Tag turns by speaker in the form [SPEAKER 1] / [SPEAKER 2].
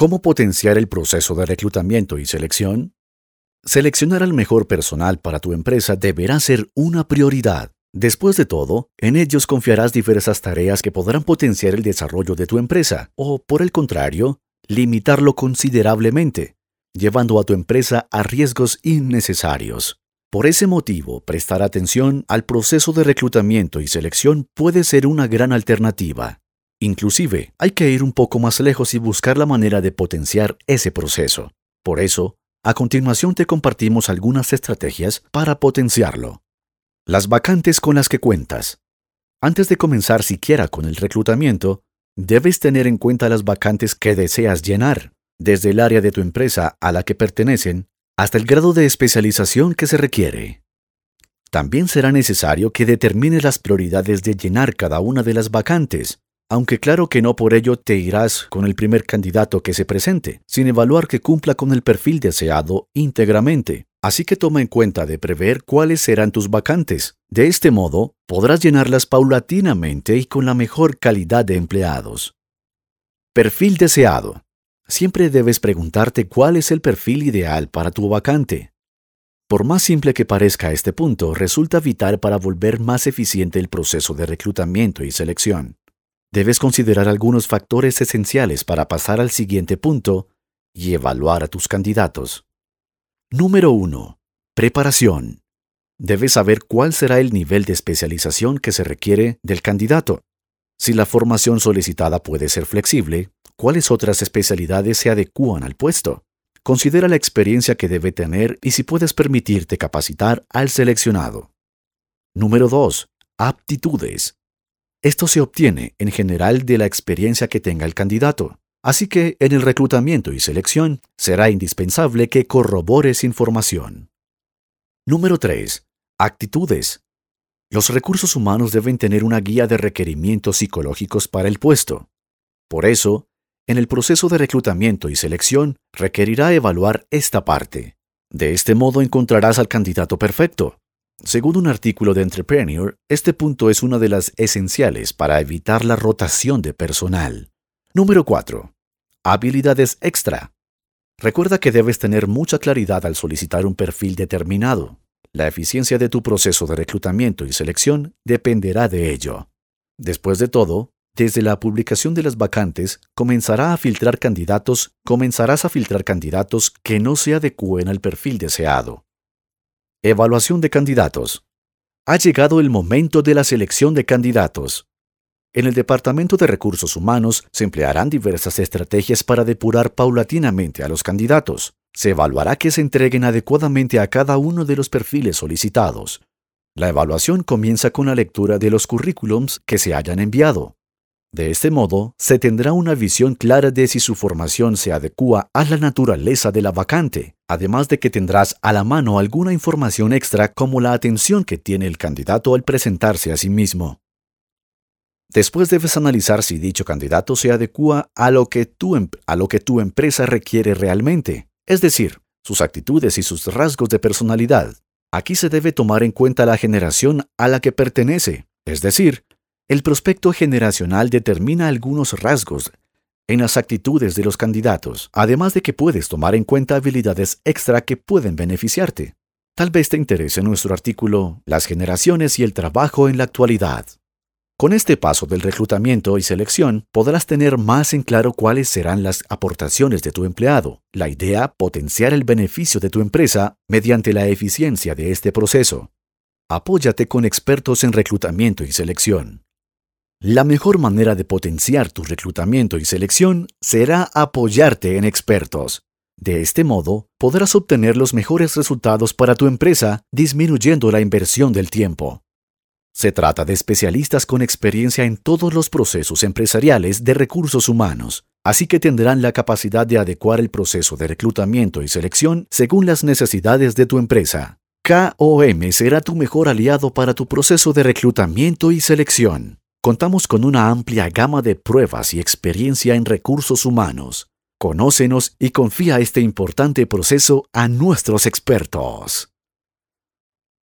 [SPEAKER 1] ¿Cómo potenciar el proceso de reclutamiento y selección? Seleccionar al mejor personal para tu empresa deberá ser una prioridad. Después de todo, en ellos confiarás diversas tareas que podrán potenciar el desarrollo de tu empresa, o, por el contrario, limitarlo considerablemente, llevando a tu empresa a riesgos innecesarios. Por ese motivo, prestar atención al proceso de reclutamiento y selección puede ser una gran alternativa. Inclusive, hay que ir un poco más lejos y buscar la manera de potenciar ese proceso. Por eso, a continuación te compartimos algunas estrategias para potenciarlo. Las vacantes con las que cuentas. Antes de comenzar siquiera con el reclutamiento, debes tener en cuenta las vacantes que deseas llenar, desde el área de tu empresa a la que pertenecen hasta el grado de especialización que se requiere. También será necesario que determines las prioridades de llenar cada una de las vacantes, aunque claro que no por ello te irás con el primer candidato que se presente, sin evaluar que cumpla con el perfil deseado íntegramente. Así que toma en cuenta de prever cuáles serán tus vacantes. De este modo, podrás llenarlas paulatinamente y con la mejor calidad de empleados. Perfil deseado. Siempre debes preguntarte cuál es el perfil ideal para tu vacante. Por más simple que parezca este punto, resulta vital para volver más eficiente el proceso de reclutamiento y selección debes considerar algunos factores esenciales para pasar al siguiente punto y evaluar a tus candidatos. Número 1. Preparación. Debes saber cuál será el nivel de especialización que se requiere del candidato. Si la formación solicitada puede ser flexible, cuáles otras especialidades se adecúan al puesto. Considera la experiencia que debe tener y si puedes permitirte capacitar al seleccionado. Número 2. Aptitudes. Esto se obtiene en general de la experiencia que tenga el candidato. Así que en el reclutamiento y selección será indispensable que corrobores información. Número 3. Actitudes. Los recursos humanos deben tener una guía de requerimientos psicológicos para el puesto. Por eso, en el proceso de reclutamiento y selección requerirá evaluar esta parte. De este modo encontrarás al candidato perfecto, según un artículo de Entrepreneur, este punto es una de las esenciales para evitar la rotación de personal. Número 4. Habilidades extra. Recuerda que debes tener mucha claridad al solicitar un perfil determinado. La eficiencia de tu proceso de reclutamiento y selección dependerá de ello. Después de todo, desde la publicación de las vacantes, comenzará a filtrar candidatos, comenzarás a filtrar candidatos que no se adecúen al perfil deseado. Evaluación de candidatos. Ha llegado el momento de la selección de candidatos. En el Departamento de Recursos Humanos se emplearán diversas estrategias para depurar paulatinamente a los candidatos. Se evaluará que se entreguen adecuadamente a cada uno de los perfiles solicitados. La evaluación comienza con la lectura de los currículums que se hayan enviado. De este modo, se tendrá una visión clara de si su formación se adecua a la naturaleza de la vacante, además de que tendrás a la mano alguna información extra como la atención que tiene el candidato al presentarse a sí mismo. Después debes analizar si dicho candidato se adecua a lo que tu, em, a lo que tu empresa requiere realmente, es decir, sus actitudes y sus rasgos de personalidad. Aquí se debe tomar en cuenta la generación a la que pertenece, es decir, el prospecto generacional determina algunos rasgos en las actitudes de los candidatos, además de que puedes tomar en cuenta habilidades extra que pueden beneficiarte. Tal vez te interese nuestro artículo Las generaciones y el trabajo en la actualidad. Con este paso del reclutamiento y selección podrás tener más en claro cuáles serán las aportaciones de tu empleado. La idea, potenciar el beneficio de tu empresa mediante la eficiencia de este proceso. Apóyate con expertos en reclutamiento y selección. La mejor manera de potenciar tu reclutamiento y selección será apoyarte en expertos. De este modo, podrás obtener los mejores resultados para tu empresa disminuyendo la inversión del tiempo. Se trata de especialistas con experiencia en todos los procesos empresariales de recursos humanos, así que tendrán la capacidad de adecuar el proceso de reclutamiento y selección según las necesidades de tu empresa. KOM será tu mejor aliado para tu proceso de reclutamiento y selección. Contamos con una amplia gama de pruebas y experiencia en recursos humanos. Conócenos y confía este importante proceso a nuestros expertos.